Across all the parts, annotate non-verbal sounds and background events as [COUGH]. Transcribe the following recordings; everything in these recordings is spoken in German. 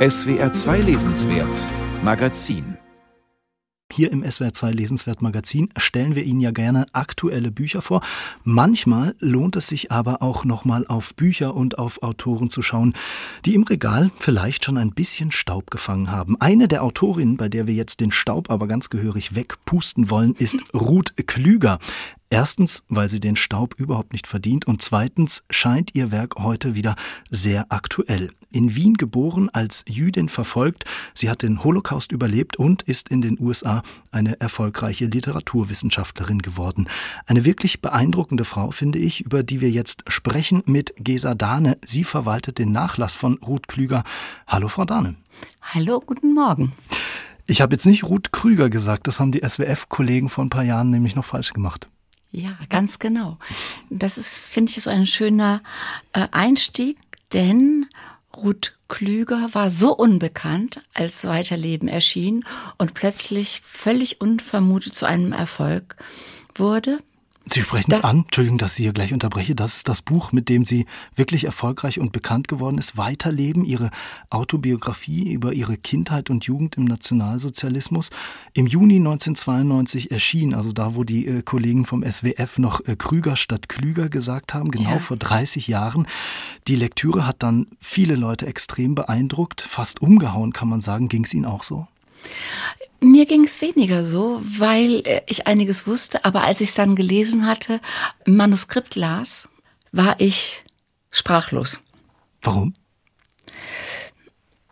SWR 2 Lesenswert Magazin hier im SWR2 Lesenswert Magazin stellen wir Ihnen ja gerne aktuelle Bücher vor. Manchmal lohnt es sich aber auch nochmal auf Bücher und auf Autoren zu schauen, die im Regal vielleicht schon ein bisschen Staub gefangen haben. Eine der Autorinnen, bei der wir jetzt den Staub aber ganz gehörig wegpusten wollen, ist Ruth Klüger. Erstens, weil sie den Staub überhaupt nicht verdient und zweitens scheint ihr Werk heute wieder sehr aktuell. In Wien geboren, als Jüdin verfolgt, sie hat den Holocaust überlebt und ist in den USA eine erfolgreiche Literaturwissenschaftlerin geworden. Eine wirklich beeindruckende Frau, finde ich, über die wir jetzt sprechen mit Gesa Dahne. Sie verwaltet den Nachlass von Ruth Klüger. Hallo, Frau Dahne. Hallo, guten Morgen. Ich habe jetzt nicht Ruth Krüger gesagt, das haben die SWF-Kollegen vor ein paar Jahren nämlich noch falsch gemacht. Ja, ganz genau. Das ist, finde ich, so ein schöner äh, Einstieg, denn Ruth Klüger war so unbekannt, als Weiterleben erschien und plötzlich völlig unvermutet zu einem Erfolg wurde. Sie sprechen es an, Entschuldigung, dass ich hier gleich unterbreche. Das ist das Buch, mit dem Sie wirklich erfolgreich und bekannt geworden ist. Weiterleben, Ihre Autobiografie über Ihre Kindheit und Jugend im Nationalsozialismus. Im Juni 1992 erschien, also da, wo die äh, Kollegen vom SWF noch äh, Krüger statt Klüger gesagt haben, genau ja. vor 30 Jahren. Die Lektüre hat dann viele Leute extrem beeindruckt, fast umgehauen, kann man sagen. Ging es Ihnen auch so? Mir ging es weniger so, weil äh, ich einiges wusste, aber als ich es dann gelesen hatte, im Manuskript las, war ich sprachlos. Warum?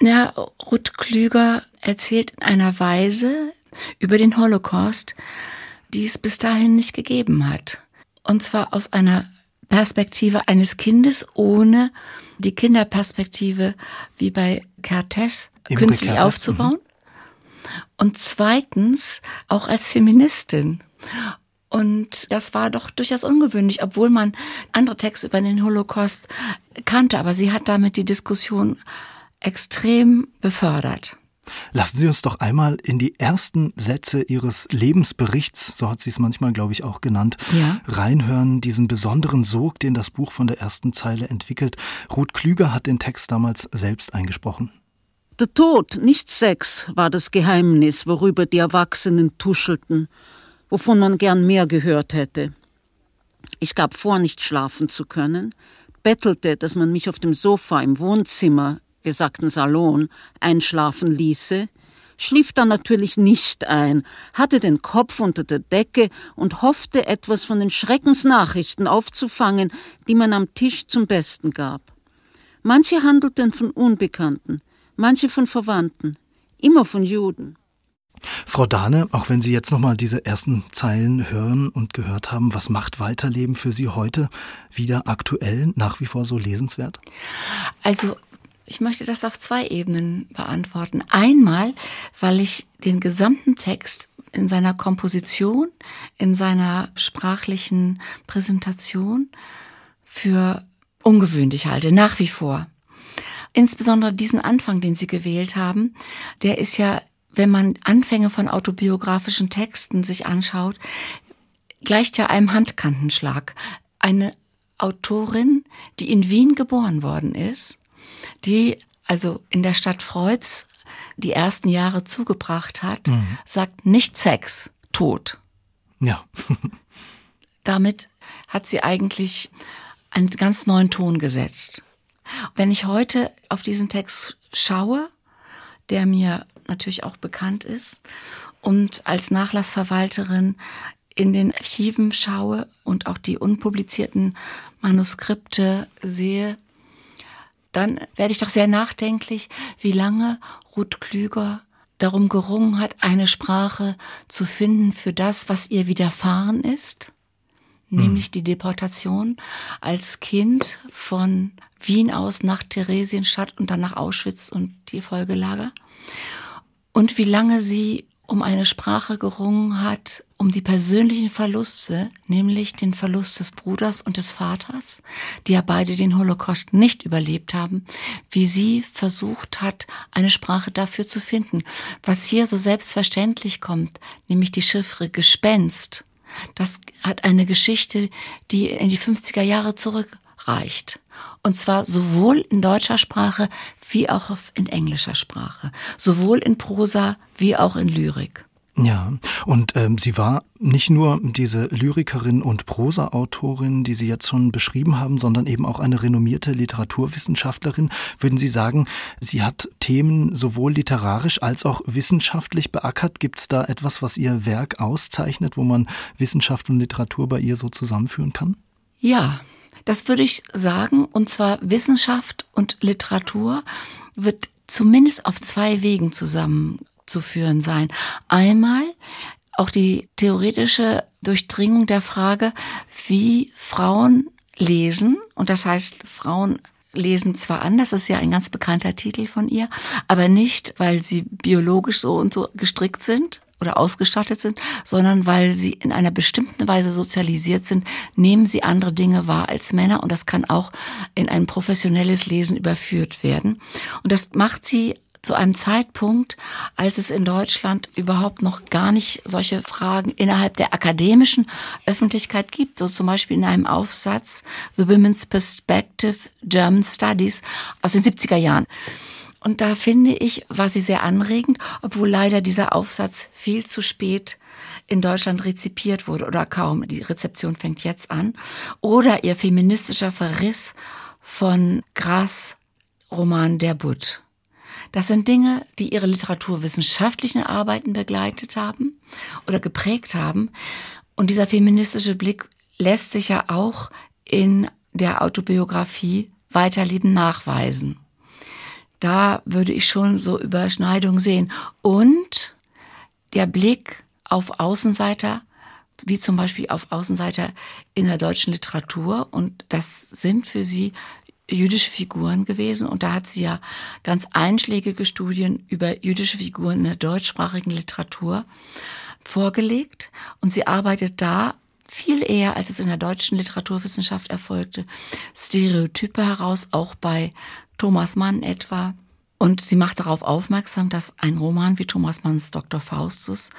Ja, Ruth Klüger erzählt in einer Weise über den Holocaust, die es bis dahin nicht gegeben hat. Und zwar aus einer Perspektive eines Kindes ohne die Kinderperspektive wie bei Kertész künstlich Kertész. aufzubauen. Mhm und zweitens auch als Feministin. Und das war doch durchaus ungewöhnlich, obwohl man andere Texte über den Holocaust kannte. Aber sie hat damit die Diskussion extrem befördert. Lassen Sie uns doch einmal in die ersten Sätze Ihres Lebensberichts, so hat sie es manchmal, glaube ich, auch genannt, ja. reinhören, diesen besonderen Sog, den das Buch von der ersten Zeile entwickelt. Ruth Klüger hat den Text damals selbst eingesprochen. Der Tod, nicht Sex, war das Geheimnis, worüber die Erwachsenen tuschelten, wovon man gern mehr gehört hätte. Ich gab vor, nicht schlafen zu können, bettelte, dass man mich auf dem Sofa im Wohnzimmer, wir sagten Salon, einschlafen ließe, schlief dann natürlich nicht ein, hatte den Kopf unter der Decke und hoffte, etwas von den Schreckensnachrichten aufzufangen, die man am Tisch zum Besten gab. Manche handelten von Unbekannten, manche von Verwandten, immer von Juden. Frau Dahne, auch wenn Sie jetzt nochmal diese ersten Zeilen hören und gehört haben, was macht Weiterleben für Sie heute wieder aktuell, nach wie vor so lesenswert? Also, ich möchte das auf zwei Ebenen beantworten. Einmal, weil ich den gesamten Text in seiner Komposition, in seiner sprachlichen Präsentation für ungewöhnlich halte, nach wie vor. Insbesondere diesen Anfang, den Sie gewählt haben, der ist ja, wenn man Anfänge von autobiografischen Texten sich anschaut, gleicht ja einem Handkantenschlag. Eine Autorin, die in Wien geboren worden ist, die also in der Stadt Freuds die ersten Jahre zugebracht hat, mhm. sagt nicht Sex, Tod. Ja. [LAUGHS] Damit hat sie eigentlich einen ganz neuen Ton gesetzt. Wenn ich heute auf diesen Text schaue, der mir natürlich auch bekannt ist, und als Nachlassverwalterin in den Archiven schaue und auch die unpublizierten Manuskripte sehe, dann werde ich doch sehr nachdenklich, wie lange Ruth Klüger darum gerungen hat, eine Sprache zu finden für das, was ihr widerfahren ist, nämlich hm. die Deportation als Kind von Wien aus nach Theresienstadt und dann nach Auschwitz und die Folgelager. Und wie lange sie um eine Sprache gerungen hat, um die persönlichen Verluste, nämlich den Verlust des Bruders und des Vaters, die ja beide den Holocaust nicht überlebt haben, wie sie versucht hat, eine Sprache dafür zu finden. Was hier so selbstverständlich kommt, nämlich die Chiffre Gespenst, das hat eine Geschichte, die in die 50er Jahre zurückreicht. Und zwar sowohl in deutscher Sprache wie auch in englischer Sprache. Sowohl in Prosa wie auch in Lyrik. Ja, und ähm, sie war nicht nur diese Lyrikerin und Prosaautorin, die Sie jetzt schon beschrieben haben, sondern eben auch eine renommierte Literaturwissenschaftlerin. Würden Sie sagen, sie hat Themen sowohl literarisch als auch wissenschaftlich beackert? Gibt es da etwas, was ihr Werk auszeichnet, wo man Wissenschaft und Literatur bei ihr so zusammenführen kann? Ja, das würde ich sagen. Und zwar Wissenschaft und Literatur wird zumindest auf zwei Wegen zusammen zu führen sein. Einmal auch die theoretische Durchdringung der Frage, wie Frauen lesen. Und das heißt, Frauen lesen zwar an, das ist ja ein ganz bekannter Titel von ihr, aber nicht, weil sie biologisch so und so gestrickt sind oder ausgestattet sind, sondern weil sie in einer bestimmten Weise sozialisiert sind, nehmen sie andere Dinge wahr als Männer und das kann auch in ein professionelles Lesen überführt werden. Und das macht sie zu einem Zeitpunkt, als es in Deutschland überhaupt noch gar nicht solche Fragen innerhalb der akademischen Öffentlichkeit gibt. So zum Beispiel in einem Aufsatz The Women's Perspective German Studies aus den 70er Jahren. Und da finde ich, war sie sehr anregend, obwohl leider dieser Aufsatz viel zu spät in Deutschland rezipiert wurde oder kaum. Die Rezeption fängt jetzt an. Oder ihr feministischer Verriss von Gras Roman Der Butt. Das sind Dinge, die ihre literaturwissenschaftlichen Arbeiten begleitet haben oder geprägt haben. Und dieser feministische Blick lässt sich ja auch in der Autobiografie Weiterleben nachweisen. Da würde ich schon so Überschneidungen sehen. Und der Blick auf Außenseiter, wie zum Beispiel auf Außenseiter in der deutschen Literatur. Und das sind für sie jüdische Figuren gewesen und da hat sie ja ganz einschlägige Studien über jüdische Figuren in der deutschsprachigen Literatur vorgelegt und sie arbeitet da viel eher, als es in der deutschen Literaturwissenschaft erfolgte, Stereotype heraus, auch bei Thomas Mann etwa. Und sie macht darauf aufmerksam, dass ein Roman wie Thomas Manns Dr. Faustus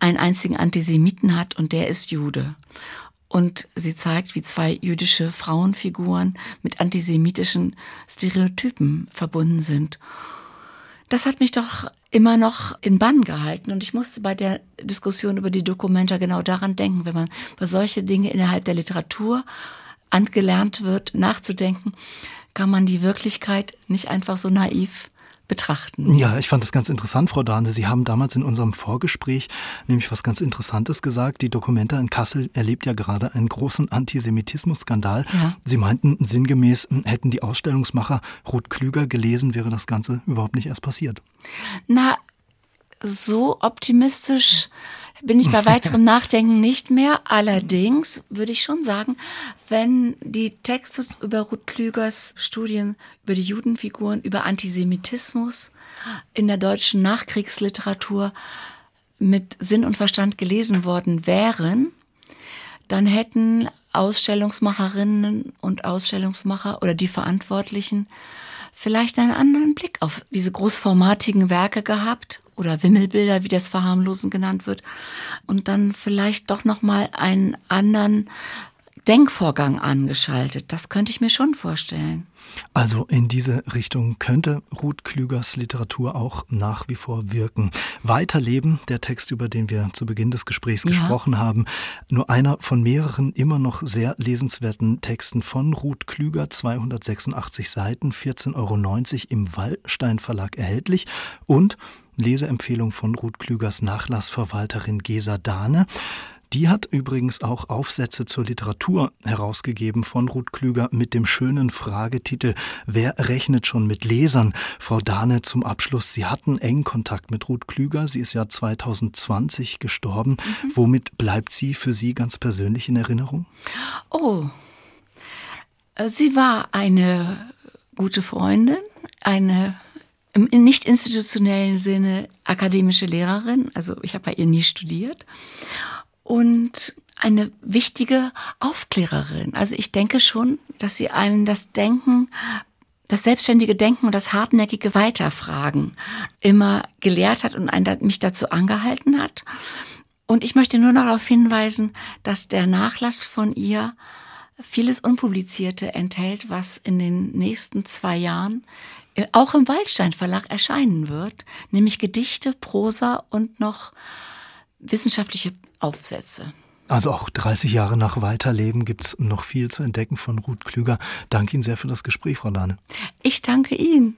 einen einzigen Antisemiten hat und der ist Jude und sie zeigt, wie zwei jüdische Frauenfiguren mit antisemitischen Stereotypen verbunden sind. Das hat mich doch immer noch in Bann gehalten und ich musste bei der Diskussion über die Dokumenta genau daran denken, wenn man bei solche Dinge innerhalb der Literatur angelernt wird, nachzudenken, kann man die Wirklichkeit nicht einfach so naiv betrachten. Ja, ich fand das ganz interessant, Frau Dahne. Sie haben damals in unserem Vorgespräch nämlich was ganz Interessantes gesagt. Die Dokumenta in Kassel erlebt ja gerade einen großen Antisemitismus-Skandal. Ja. Sie meinten sinngemäß, hätten die Ausstellungsmacher Ruth Klüger gelesen, wäre das Ganze überhaupt nicht erst passiert. Na, so optimistisch bin ich bei [LAUGHS] weiterem Nachdenken nicht mehr. Allerdings würde ich schon sagen, wenn die Texte über Ruth Klügers Studien über die Judenfiguren, über Antisemitismus in der deutschen Nachkriegsliteratur mit Sinn und Verstand gelesen worden wären, dann hätten Ausstellungsmacherinnen und Ausstellungsmacher oder die Verantwortlichen vielleicht einen anderen Blick auf diese großformatigen Werke gehabt oder Wimmelbilder, wie das Verharmlosen genannt wird, und dann vielleicht doch noch mal einen anderen Denkvorgang angeschaltet. Das könnte ich mir schon vorstellen. Also in diese Richtung könnte Ruth Klügers Literatur auch nach wie vor wirken. Weiterleben, der Text, über den wir zu Beginn des Gesprächs ja. gesprochen haben, nur einer von mehreren immer noch sehr lesenswerten Texten von Ruth Klüger, 286 Seiten, 14,90 Euro im Wallstein Verlag erhältlich und Leseempfehlung von Ruth Klügers Nachlassverwalterin Gesa Dahne. Die hat übrigens auch Aufsätze zur Literatur herausgegeben von Ruth Klüger mit dem schönen Fragetitel Wer rechnet schon mit Lesern? Frau Dahne zum Abschluss. Sie hatten engen Kontakt mit Ruth Klüger. Sie ist ja 2020 gestorben. Mhm. Womit bleibt sie für Sie ganz persönlich in Erinnerung? Oh, äh, sie war eine gute Freundin, eine im nicht institutionellen Sinne akademische Lehrerin. Also ich habe bei ihr nie studiert und eine wichtige Aufklärerin. Also ich denke schon, dass sie einem das Denken, das selbstständige Denken und das hartnäckige Weiterfragen immer gelehrt hat und einen, mich dazu angehalten hat. Und ich möchte nur noch darauf hinweisen, dass der Nachlass von ihr vieles Unpublizierte enthält, was in den nächsten zwei Jahren auch im Waldstein Verlag erscheinen wird, nämlich Gedichte, Prosa und noch wissenschaftliche Aufsätze. Also auch 30 Jahre nach Weiterleben gibt es noch viel zu entdecken von Ruth Klüger. Danke Ihnen sehr für das Gespräch, Frau Dahne. Ich danke Ihnen.